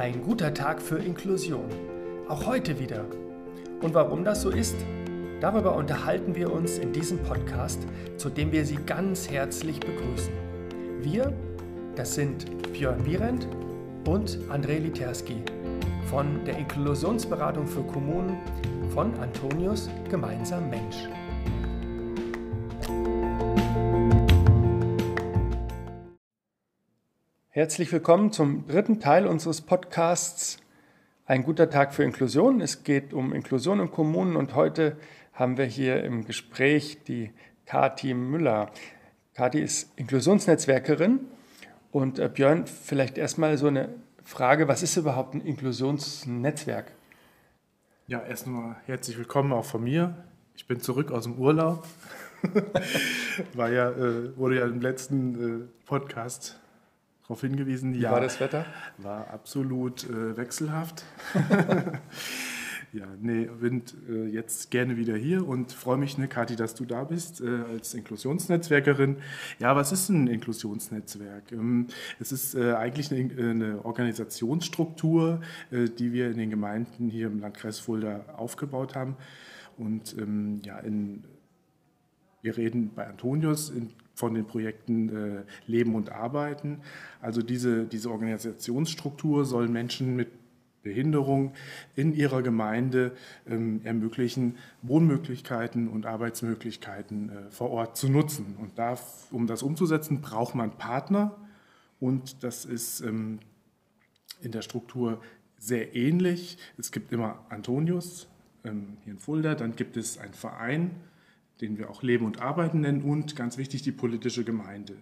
Ein guter Tag für Inklusion. Auch heute wieder. Und warum das so ist, darüber unterhalten wir uns in diesem Podcast, zu dem wir Sie ganz herzlich begrüßen. Wir, das sind Björn Wierendt und André Literski von der Inklusionsberatung für Kommunen von Antonius Gemeinsam Mensch. Herzlich willkommen zum dritten Teil unseres Podcasts Ein guter Tag für Inklusion. Es geht um Inklusion in Kommunen und heute haben wir hier im Gespräch die Kati Müller. Kati ist Inklusionsnetzwerkerin und äh, Björn, vielleicht erstmal so eine Frage, was ist überhaupt ein Inklusionsnetzwerk? Ja, erstmal herzlich willkommen auch von mir. Ich bin zurück aus dem Urlaub. War ja, äh, wurde ja im letzten äh, Podcast darauf hingewiesen. Wie ja, war das Wetter? War absolut äh, wechselhaft. ja, nee, bin äh, jetzt gerne wieder hier und freue mich, ne, Kathi, dass du da bist äh, als Inklusionsnetzwerkerin. Ja, was ist ein Inklusionsnetzwerk? Ähm, es ist äh, eigentlich eine, eine Organisationsstruktur, äh, die wir in den Gemeinden hier im Landkreis Fulda aufgebaut haben. Und ähm, ja, in, wir reden bei Antonius in von den Projekten äh, Leben und Arbeiten. Also diese, diese Organisationsstruktur soll Menschen mit Behinderung in ihrer Gemeinde ähm, ermöglichen, Wohnmöglichkeiten und Arbeitsmöglichkeiten äh, vor Ort zu nutzen. Und da, um das umzusetzen, braucht man Partner und das ist ähm, in der Struktur sehr ähnlich. Es gibt immer Antonius ähm, hier in Fulda, dann gibt es einen Verein, den wir auch Leben und Arbeiten nennen und ganz wichtig die politische Gemeinde.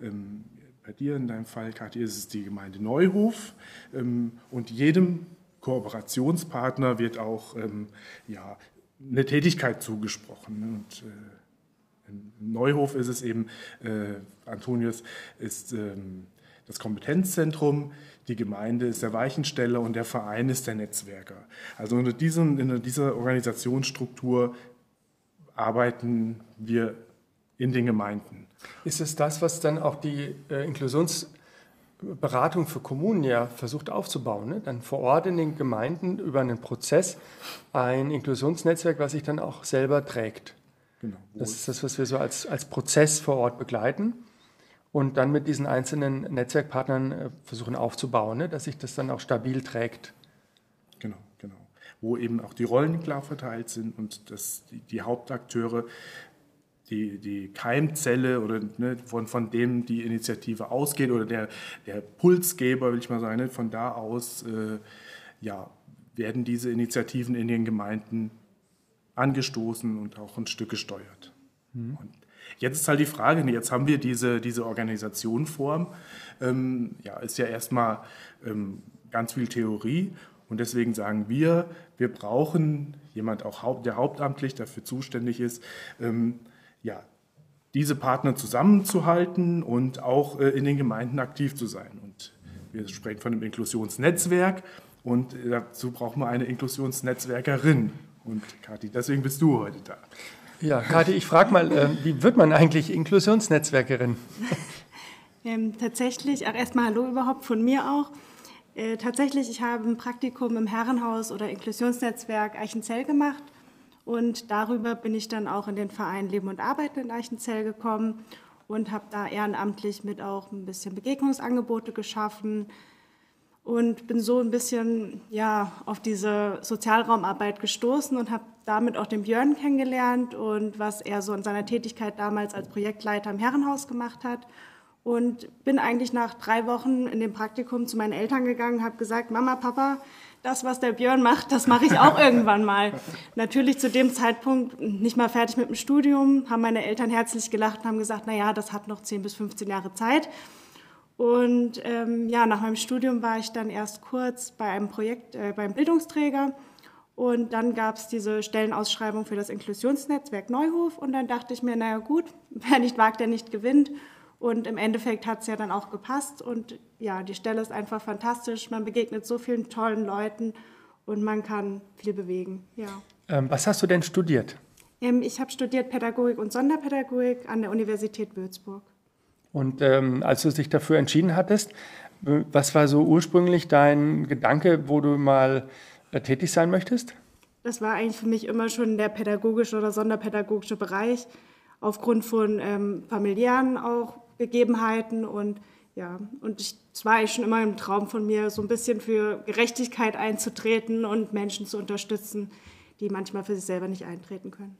Ähm, bei dir in deinem Fall, Kathi, ist es die Gemeinde Neuhof ähm, und jedem Kooperationspartner wird auch ähm, ja, eine Tätigkeit zugesprochen. Und äh, in Neuhof ist es eben, äh, Antonius ist ähm, das Kompetenzzentrum, die Gemeinde ist der Weichensteller und der Verein ist der Netzwerker. Also unter, diesem, in dieser Organisationsstruktur arbeiten wir in den Gemeinden. Ist es das, was dann auch die äh, Inklusionsberatung für Kommunen ja versucht aufzubauen? Ne? Dann vor Ort in den Gemeinden über einen Prozess ein Inklusionsnetzwerk, was sich dann auch selber trägt. Genau. Das ist das, was wir so als, als Prozess vor Ort begleiten und dann mit diesen einzelnen Netzwerkpartnern äh, versuchen aufzubauen, ne? dass sich das dann auch stabil trägt wo eben auch die Rollen klar verteilt sind und dass die, die Hauptakteure, die, die Keimzelle oder ne, von, von dem die Initiative ausgeht oder der, der Pulsgeber, will ich mal sagen, ne, von da aus äh, ja, werden diese Initiativen in den Gemeinden angestoßen und auch ein Stück gesteuert. Mhm. Und jetzt ist halt die Frage, ne, jetzt haben wir diese, diese Organisationform, ähm, ja, ist ja erstmal ähm, ganz viel Theorie und deswegen sagen wir, wir brauchen jemand auch, der hauptamtlich dafür zuständig ist, ähm, ja, diese Partner zusammenzuhalten und auch äh, in den Gemeinden aktiv zu sein. Und wir sprechen von einem Inklusionsnetzwerk und dazu brauchen wir eine Inklusionsnetzwerkerin. Und Kathi, deswegen bist du heute da. Ja, Kathi, ich frage mal, äh, wie wird man eigentlich Inklusionsnetzwerkerin? Ähm, tatsächlich, auch erstmal Hallo überhaupt von mir auch. Äh, tatsächlich, ich habe ein Praktikum im Herrenhaus oder Inklusionsnetzwerk Eichenzell gemacht und darüber bin ich dann auch in den Verein Leben und Arbeiten in Eichenzell gekommen und habe da ehrenamtlich mit auch ein bisschen Begegnungsangebote geschaffen und bin so ein bisschen ja, auf diese Sozialraumarbeit gestoßen und habe damit auch den Björn kennengelernt und was er so in seiner Tätigkeit damals als Projektleiter im Herrenhaus gemacht hat und bin eigentlich nach drei Wochen in dem Praktikum zu meinen Eltern gegangen, habe gesagt, Mama, Papa, das, was der Björn macht, das mache ich auch irgendwann mal. Natürlich zu dem Zeitpunkt nicht mal fertig mit dem Studium, haben meine Eltern herzlich gelacht und haben gesagt, na ja, das hat noch 10 bis 15 Jahre Zeit. Und ähm, ja, nach meinem Studium war ich dann erst kurz bei einem Projekt äh, beim Bildungsträger und dann gab es diese Stellenausschreibung für das Inklusionsnetzwerk Neuhof und dann dachte ich mir, naja gut, wer nicht wagt, der nicht gewinnt. Und im Endeffekt hat es ja dann auch gepasst. Und ja, die Stelle ist einfach fantastisch. Man begegnet so vielen tollen Leuten und man kann viel bewegen. Ja. Ähm, was hast du denn studiert? Ähm, ich habe studiert Pädagogik und Sonderpädagogik an der Universität Würzburg. Und ähm, als du dich dafür entschieden hattest, Was war so ursprünglich dein Gedanke, wo du mal äh, tätig sein möchtest? Das war eigentlich für mich immer schon der pädagogische oder sonderpädagogische Bereich, aufgrund von ähm, familiären auch Gegebenheiten und ja, und es war eigentlich schon immer ein Traum von mir, so ein bisschen für Gerechtigkeit einzutreten und Menschen zu unterstützen, die manchmal für sich selber nicht eintreten können.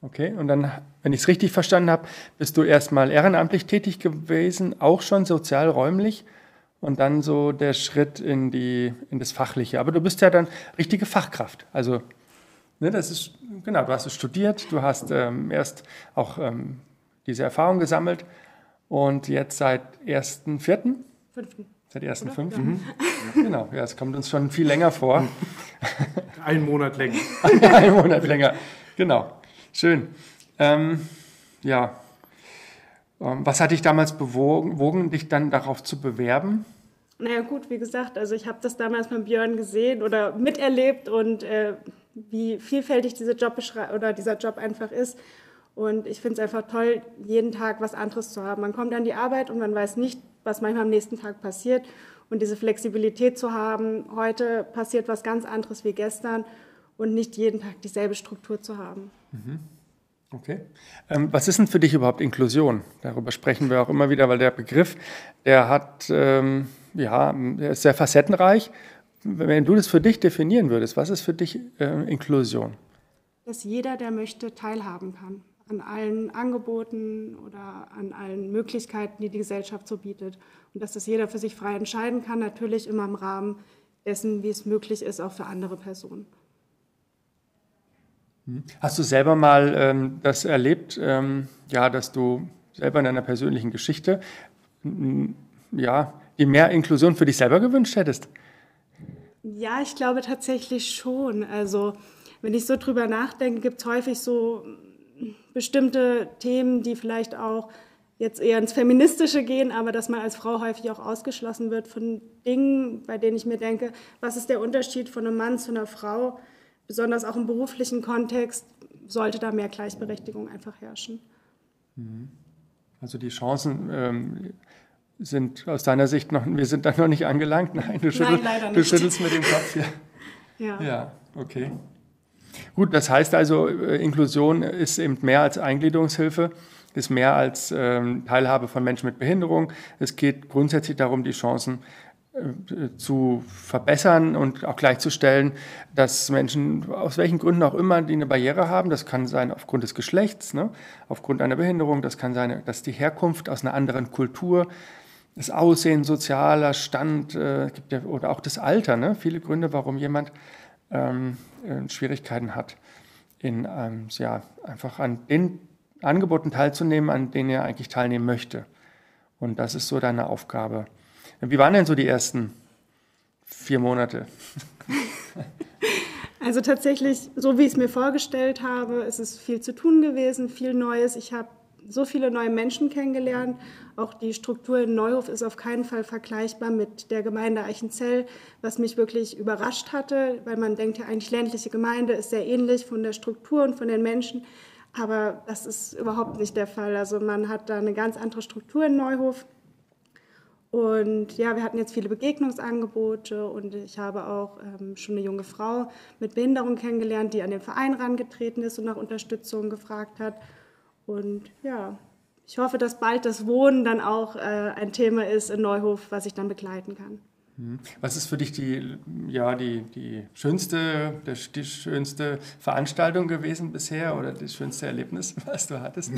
Okay, und dann, wenn ich es richtig verstanden habe, bist du erstmal ehrenamtlich tätig gewesen, auch schon sozialräumlich und dann so der Schritt in, die, in das Fachliche. Aber du bist ja dann richtige Fachkraft. Also, ne, das ist, genau, du hast es studiert, du hast ähm, erst auch ähm, diese Erfahrung gesammelt und jetzt seit 1.4. Fünften. Seit 1.5. Ja. Mhm. Genau, ja, es kommt uns schon viel länger vor. Ein Monat länger. Ein Monat länger, genau. Schön. Ähm, ja. Ähm, was hat dich damals bewogen, dich dann darauf zu bewerben? Naja gut, wie gesagt, also ich habe das damals mit Björn gesehen oder miterlebt und äh, wie vielfältig diese Job oder dieser Job einfach ist. Und ich finde es einfach toll, jeden Tag was anderes zu haben. Man kommt an die Arbeit und man weiß nicht, was manchmal am nächsten Tag passiert. Und diese Flexibilität zu haben, heute passiert was ganz anderes wie gestern und nicht jeden Tag dieselbe Struktur zu haben. Mhm. Okay. Ähm, was ist denn für dich überhaupt Inklusion? Darüber sprechen wir auch immer wieder, weil der Begriff, der hat, ähm, ja, der ist sehr facettenreich. Wenn du das für dich definieren würdest, was ist für dich äh, Inklusion? Dass jeder, der möchte, teilhaben kann an allen Angeboten oder an allen Möglichkeiten, die die Gesellschaft so bietet. Und dass das jeder für sich frei entscheiden kann, natürlich immer im Rahmen dessen, wie es möglich ist, auch für andere Personen. Hm. Hast du selber mal ähm, das erlebt, ähm, ja, dass du selber in deiner persönlichen Geschichte ja, die mehr Inklusion für dich selber gewünscht hättest? Ja, ich glaube tatsächlich schon. Also wenn ich so drüber nachdenke, gibt es häufig so bestimmte Themen, die vielleicht auch jetzt eher ins Feministische gehen, aber dass man als Frau häufig auch ausgeschlossen wird von Dingen, bei denen ich mir denke, was ist der Unterschied von einem Mann zu einer Frau? besonders auch im beruflichen Kontext, sollte da mehr Gleichberechtigung einfach herrschen. Mhm. Also die Chancen ähm, sind aus deiner Sicht noch, wir sind da noch nicht angelangt. Nein, du, schüttel, Nein, du schüttelst mit dem Kopf hier. Ja. ja, okay. Gut, das heißt also, äh, Inklusion ist eben mehr als Eingliederungshilfe, ist mehr als ähm, Teilhabe von Menschen mit Behinderung. Es geht grundsätzlich darum, die Chancen äh, zu verbessern und auch gleichzustellen, dass Menschen aus welchen Gründen auch immer, die eine Barriere haben, das kann sein aufgrund des Geschlechts, ne, aufgrund einer Behinderung, das kann sein, dass die Herkunft aus einer anderen Kultur, das Aussehen, sozialer Stand, äh, gibt ja, oder auch das Alter, ne, viele Gründe, warum jemand ähm, äh, Schwierigkeiten hat, in, ähm, ja, einfach an den Angeboten teilzunehmen, an denen er eigentlich teilnehmen möchte. Und das ist so deine Aufgabe. Wie waren denn so die ersten vier Monate? Also tatsächlich, so wie ich es mir vorgestellt habe, ist es viel zu tun gewesen, viel Neues. Ich habe so viele neue Menschen kennengelernt. Auch die Struktur in Neuhof ist auf keinen Fall vergleichbar mit der Gemeinde Eichenzell, was mich wirklich überrascht hatte, weil man denkt ja eigentlich ländliche Gemeinde ist sehr ähnlich von der Struktur und von den Menschen. Aber das ist überhaupt nicht der Fall. Also man hat da eine ganz andere Struktur in Neuhof. Und ja, wir hatten jetzt viele Begegnungsangebote und ich habe auch ähm, schon eine junge Frau mit Behinderung kennengelernt, die an den Verein herangetreten ist und nach Unterstützung gefragt hat. Und ja, ich hoffe, dass bald das Wohnen dann auch äh, ein Thema ist in Neuhof, was ich dann begleiten kann. Mhm. Was ist für dich die, ja, die, die, schönste, die schönste Veranstaltung gewesen bisher oder das schönste Erlebnis, was du hattest?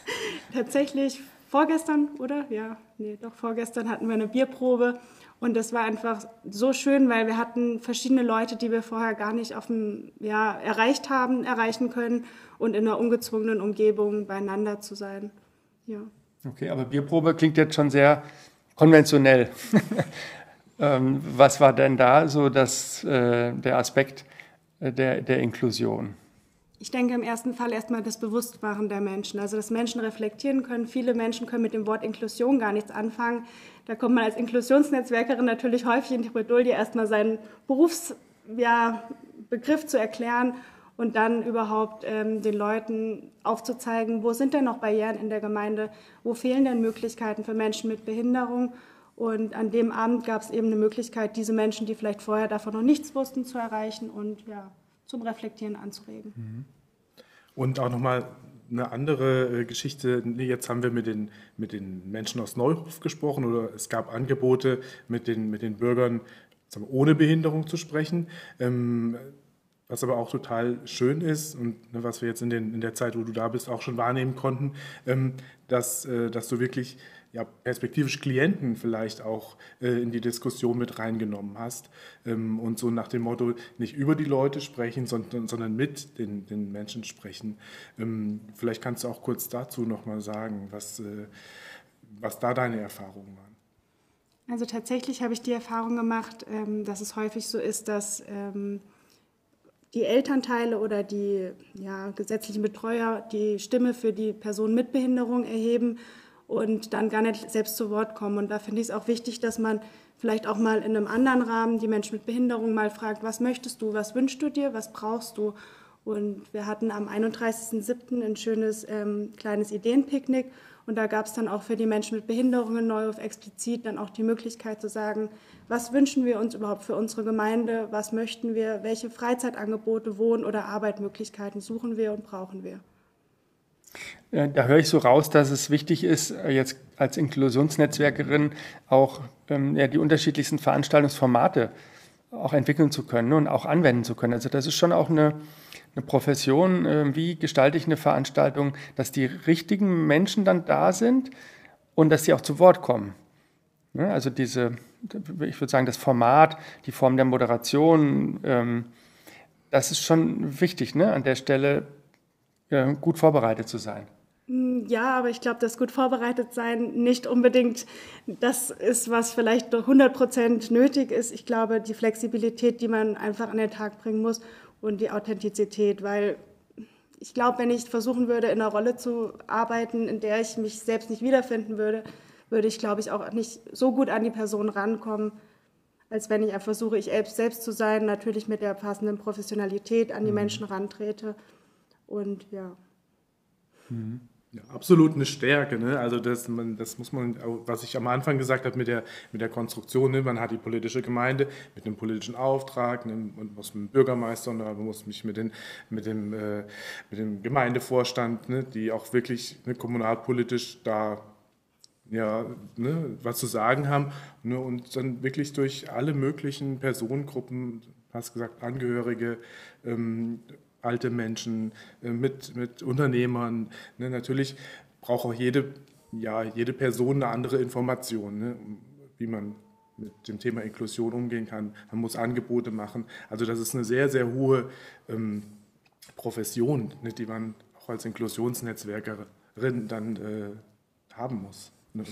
Tatsächlich vorgestern, oder? Ja, nee, doch vorgestern hatten wir eine Bierprobe und das war einfach so schön, weil wir hatten verschiedene Leute, die wir vorher gar nicht auf dem, ja, erreicht haben, erreichen können und in einer ungezwungenen Umgebung beieinander zu sein. Ja. Okay, aber Bierprobe klingt jetzt schon sehr konventionell. ähm, was war denn da so das, äh, der Aspekt äh, der, der Inklusion? Ich denke im ersten Fall erstmal das Bewusstmachen der Menschen, also dass Menschen reflektieren können. Viele Menschen können mit dem Wort Inklusion gar nichts anfangen. Da kommt man als Inklusionsnetzwerkerin natürlich häufig in die Bredouille, erstmal seinen Berufsbegriff ja, zu erklären und dann überhaupt ähm, den Leuten aufzuzeigen, wo sind denn noch Barrieren in der Gemeinde, wo fehlen denn Möglichkeiten für Menschen mit Behinderung Und an dem Abend gab es eben eine Möglichkeit, diese Menschen, die vielleicht vorher davon noch nichts wussten, zu erreichen und ja, zum Reflektieren anzuregen. Mhm. Und auch nochmal eine andere äh, Geschichte. Jetzt haben wir mit den, mit den Menschen aus Neuhof gesprochen oder es gab Angebote, mit den, mit den Bürgern ohne Behinderung zu sprechen. Ähm, was aber auch total schön ist und ne, was wir jetzt in, den, in, der Zeit, wo du da bist, auch schon wahrnehmen konnten, ähm, dass, äh, dass du wirklich ja, perspektivisch Klienten vielleicht auch äh, in die Diskussion mit reingenommen hast ähm, und so nach dem Motto nicht über die Leute sprechen, sondern, sondern mit den, den Menschen sprechen. Ähm, vielleicht kannst du auch kurz dazu nochmal sagen, was, äh, was da deine Erfahrungen waren. Also tatsächlich habe ich die Erfahrung gemacht, ähm, dass es häufig so ist, dass ähm, die Elternteile oder die ja, gesetzlichen Betreuer die Stimme für die Person mit Behinderung erheben und dann gar nicht selbst zu Wort kommen. Und da finde ich es auch wichtig, dass man vielleicht auch mal in einem anderen Rahmen die Menschen mit Behinderung mal fragt, was möchtest du, was wünschst du dir, was brauchst du? Und wir hatten am 31.07. ein schönes ähm, kleines Ideenpicknick und da gab es dann auch für die Menschen mit Behinderungen neu auf explizit dann auch die Möglichkeit zu sagen, was wünschen wir uns überhaupt für unsere Gemeinde, was möchten wir, welche Freizeitangebote, Wohn- oder Arbeitmöglichkeiten suchen wir und brauchen wir. Da höre ich so raus, dass es wichtig ist, äh, jetzt als Inklusionsnetzwerkerin auch ähm, ja, die unterschiedlichsten Veranstaltungsformate auch entwickeln zu können und auch anwenden zu können. Also das ist schon auch eine, eine Profession, äh, wie gestalte ich eine Veranstaltung, dass die richtigen Menschen dann da sind und dass sie auch zu Wort kommen. Ja, also diese, ich würde sagen, das Format, die Form der Moderation, ähm, das ist schon wichtig, ne? an der Stelle äh, gut vorbereitet zu sein. Mm, ja, aber ich glaube, das gut vorbereitet sein nicht unbedingt das ist, was vielleicht 100 Prozent nötig ist. Ich glaube, die Flexibilität, die man einfach an den Tag bringen muss und die Authentizität, weil ich glaube, wenn ich versuchen würde, in einer Rolle zu arbeiten, in der ich mich selbst nicht wiederfinden würde, würde ich, glaube ich, auch nicht so gut an die Person rankommen, als wenn ich einfach versuche, ich selbst zu sein, natürlich mit der passenden Professionalität an die mhm. Menschen rantrete. Und ja. Mhm. Ja, absolut eine Stärke. Ne? Also das, man, das muss man, was ich am Anfang gesagt habe mit der, mit der Konstruktion, ne? man hat die politische Gemeinde mit einem politischen Auftrag, ne? man muss mit dem Bürgermeister und man muss mich mit, den, mit, dem, äh, mit dem Gemeindevorstand, ne? die auch wirklich ne, kommunalpolitisch da ja, ne, was zu sagen haben ne? und dann wirklich durch alle möglichen Personengruppen, hast gesagt, Angehörige, ähm, alte Menschen, äh, mit, mit Unternehmern. Ne? Natürlich braucht auch jede, ja, jede Person eine andere Information, ne? wie man mit dem Thema Inklusion umgehen kann. Man muss Angebote machen. Also das ist eine sehr, sehr hohe ähm, Profession, ne? die man auch als Inklusionsnetzwerkerin dann äh, haben muss. Ne?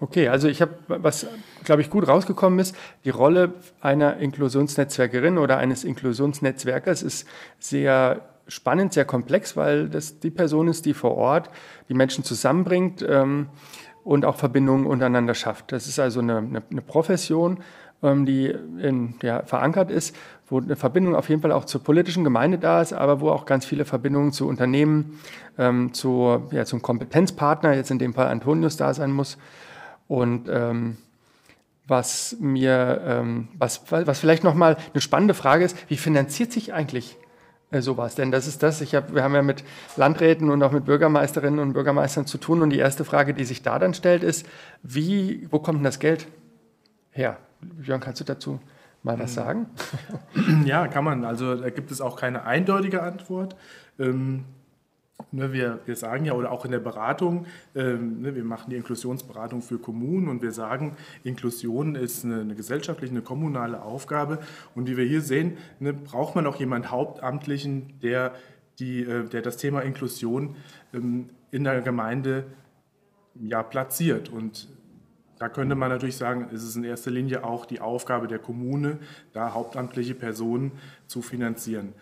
Okay, also ich habe, was glaube ich gut rausgekommen ist, die Rolle einer Inklusionsnetzwerkerin oder eines Inklusionsnetzwerkers ist sehr spannend, sehr komplex, weil das die Person ist, die vor Ort die Menschen zusammenbringt ähm, und auch Verbindungen untereinander schafft. Das ist also eine, eine, eine Profession, die in, ja, verankert ist, wo eine Verbindung auf jeden Fall auch zur politischen Gemeinde da ist, aber wo auch ganz viele Verbindungen zu Unternehmen, ähm, zu, ja, zum Kompetenzpartner, jetzt in dem Fall Antonius, da sein muss. Und ähm, was mir, ähm, was, was vielleicht nochmal eine spannende Frage ist, wie finanziert sich eigentlich äh, sowas? Denn das ist das, ich hab, wir haben ja mit Landräten und auch mit Bürgermeisterinnen und Bürgermeistern zu tun und die erste Frage, die sich da dann stellt, ist, wie, wo kommt denn das Geld her? Björn, kannst du dazu mal was sagen? Ja, kann man. Also da gibt es auch keine eindeutige Antwort. Ähm, ne, wir, wir sagen ja, oder auch in der Beratung, ähm, ne, wir machen die Inklusionsberatung für Kommunen und wir sagen, Inklusion ist eine, eine gesellschaftliche, eine kommunale Aufgabe. Und wie wir hier sehen, ne, braucht man auch jemanden Hauptamtlichen, der, die, äh, der das Thema Inklusion ähm, in der Gemeinde ja, platziert. Und da könnte man natürlich sagen, es ist in erster Linie auch die Aufgabe der Kommune, da hauptamtliche Personen zu finanzieren.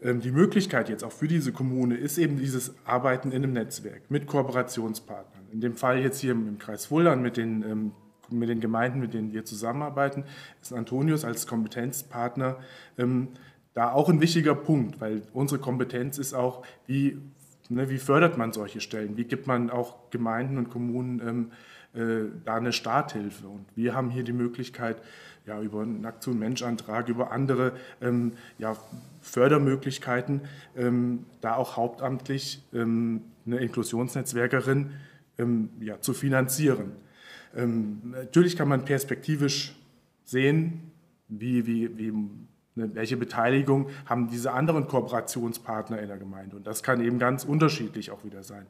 Ähm, die Möglichkeit jetzt auch für diese Kommune ist eben dieses Arbeiten in einem Netzwerk mit Kooperationspartnern. In dem Fall jetzt hier im Kreis Fuldan mit den, ähm, mit den Gemeinden, mit denen wir zusammenarbeiten, ist Antonius als Kompetenzpartner ähm, da auch ein wichtiger Punkt, weil unsere Kompetenz ist auch, wie ne, wie fördert man solche Stellen? Wie gibt man auch Gemeinden und Kommunen ähm, äh, da eine Starthilfe? Und wir haben hier die Möglichkeit, ja, über einen Aktion-Mensch-Antrag, über andere ähm, ja, Fördermöglichkeiten, ähm, da auch hauptamtlich ähm, eine Inklusionsnetzwerkerin ähm, ja, zu finanzieren. Ähm, natürlich kann man perspektivisch sehen, wie, wie, wie Ne, welche Beteiligung haben diese anderen Kooperationspartner in der Gemeinde? Und das kann eben ganz unterschiedlich auch wieder sein.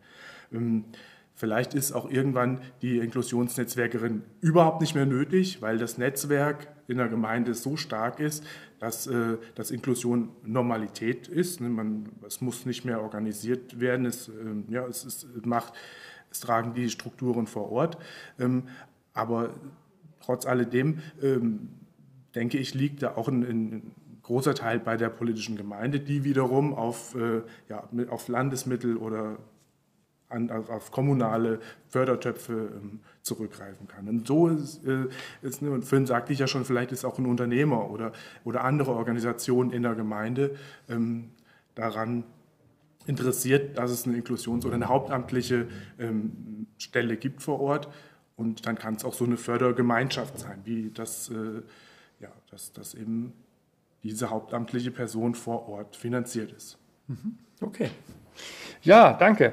Ähm, vielleicht ist auch irgendwann die Inklusionsnetzwerkerin überhaupt nicht mehr nötig, weil das Netzwerk in der Gemeinde so stark ist, dass, äh, dass Inklusion Normalität ist. Ne, man, es muss nicht mehr organisiert werden, es, ähm, ja, es, es, macht, es tragen die Strukturen vor Ort. Ähm, aber trotz alledem denke ich, liegt da auch ein, ein, großer Teil bei der politischen Gemeinde, die wiederum auf, äh, ja, auf Landesmittel oder an, auf kommunale Fördertöpfe ähm, zurückgreifen kann. Und so ist, äh, ist und vorhin sagte ich ja schon, vielleicht ist auch ein Unternehmer oder, oder andere Organisationen in der Gemeinde ähm, daran interessiert, dass es eine Inklusions- oder eine hauptamtliche ähm, Stelle gibt vor Ort. Und dann kann es auch so eine Fördergemeinschaft sein, wie das äh, ja, dass, dass eben diese hauptamtliche Person vor Ort finanziert ist. Mhm. Okay. Ja, danke.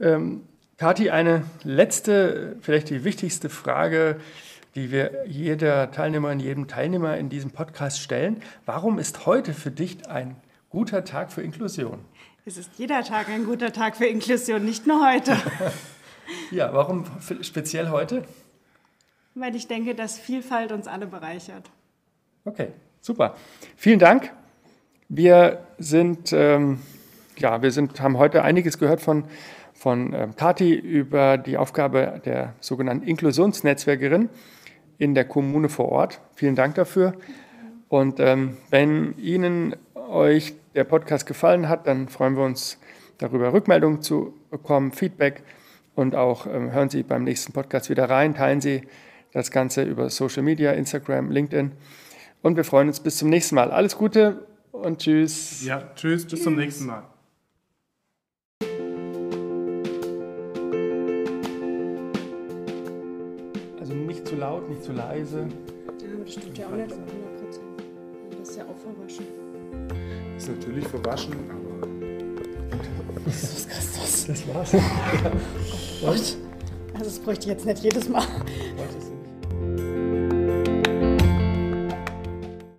Ähm, Kathi, eine letzte, vielleicht die wichtigste Frage, die wir jeder Teilnehmerin, jedem Teilnehmer in diesem Podcast stellen. Warum ist heute für dich ein guter Tag für Inklusion? Es ist jeder Tag ein guter Tag für Inklusion, nicht nur heute. ja, warum speziell heute? weil ich denke, dass Vielfalt uns alle bereichert. Okay, super. Vielen Dank. Wir sind, ähm, ja, wir sind, haben heute einiges gehört von, von ähm, Kati über die Aufgabe der sogenannten Inklusionsnetzwerkerin in der Kommune vor Ort. Vielen Dank dafür. Und ähm, wenn Ihnen euch der Podcast gefallen hat, dann freuen wir uns darüber, Rückmeldungen zu bekommen, Feedback und auch ähm, hören Sie beim nächsten Podcast wieder rein, teilen Sie das Ganze über Social Media, Instagram, LinkedIn. Und wir freuen uns bis zum nächsten Mal. Alles Gute und tschüss. Ja, tschüss, bis tschüss. zum nächsten Mal. Laut, nicht zu leise. Ja, das stimmt ja auch nicht 100 Das ist ja auch verwaschen. Das ist natürlich verwaschen, aber. Jesus Christus. Das war's. Ja. Also, das bräuchte ich jetzt nicht jedes Mal.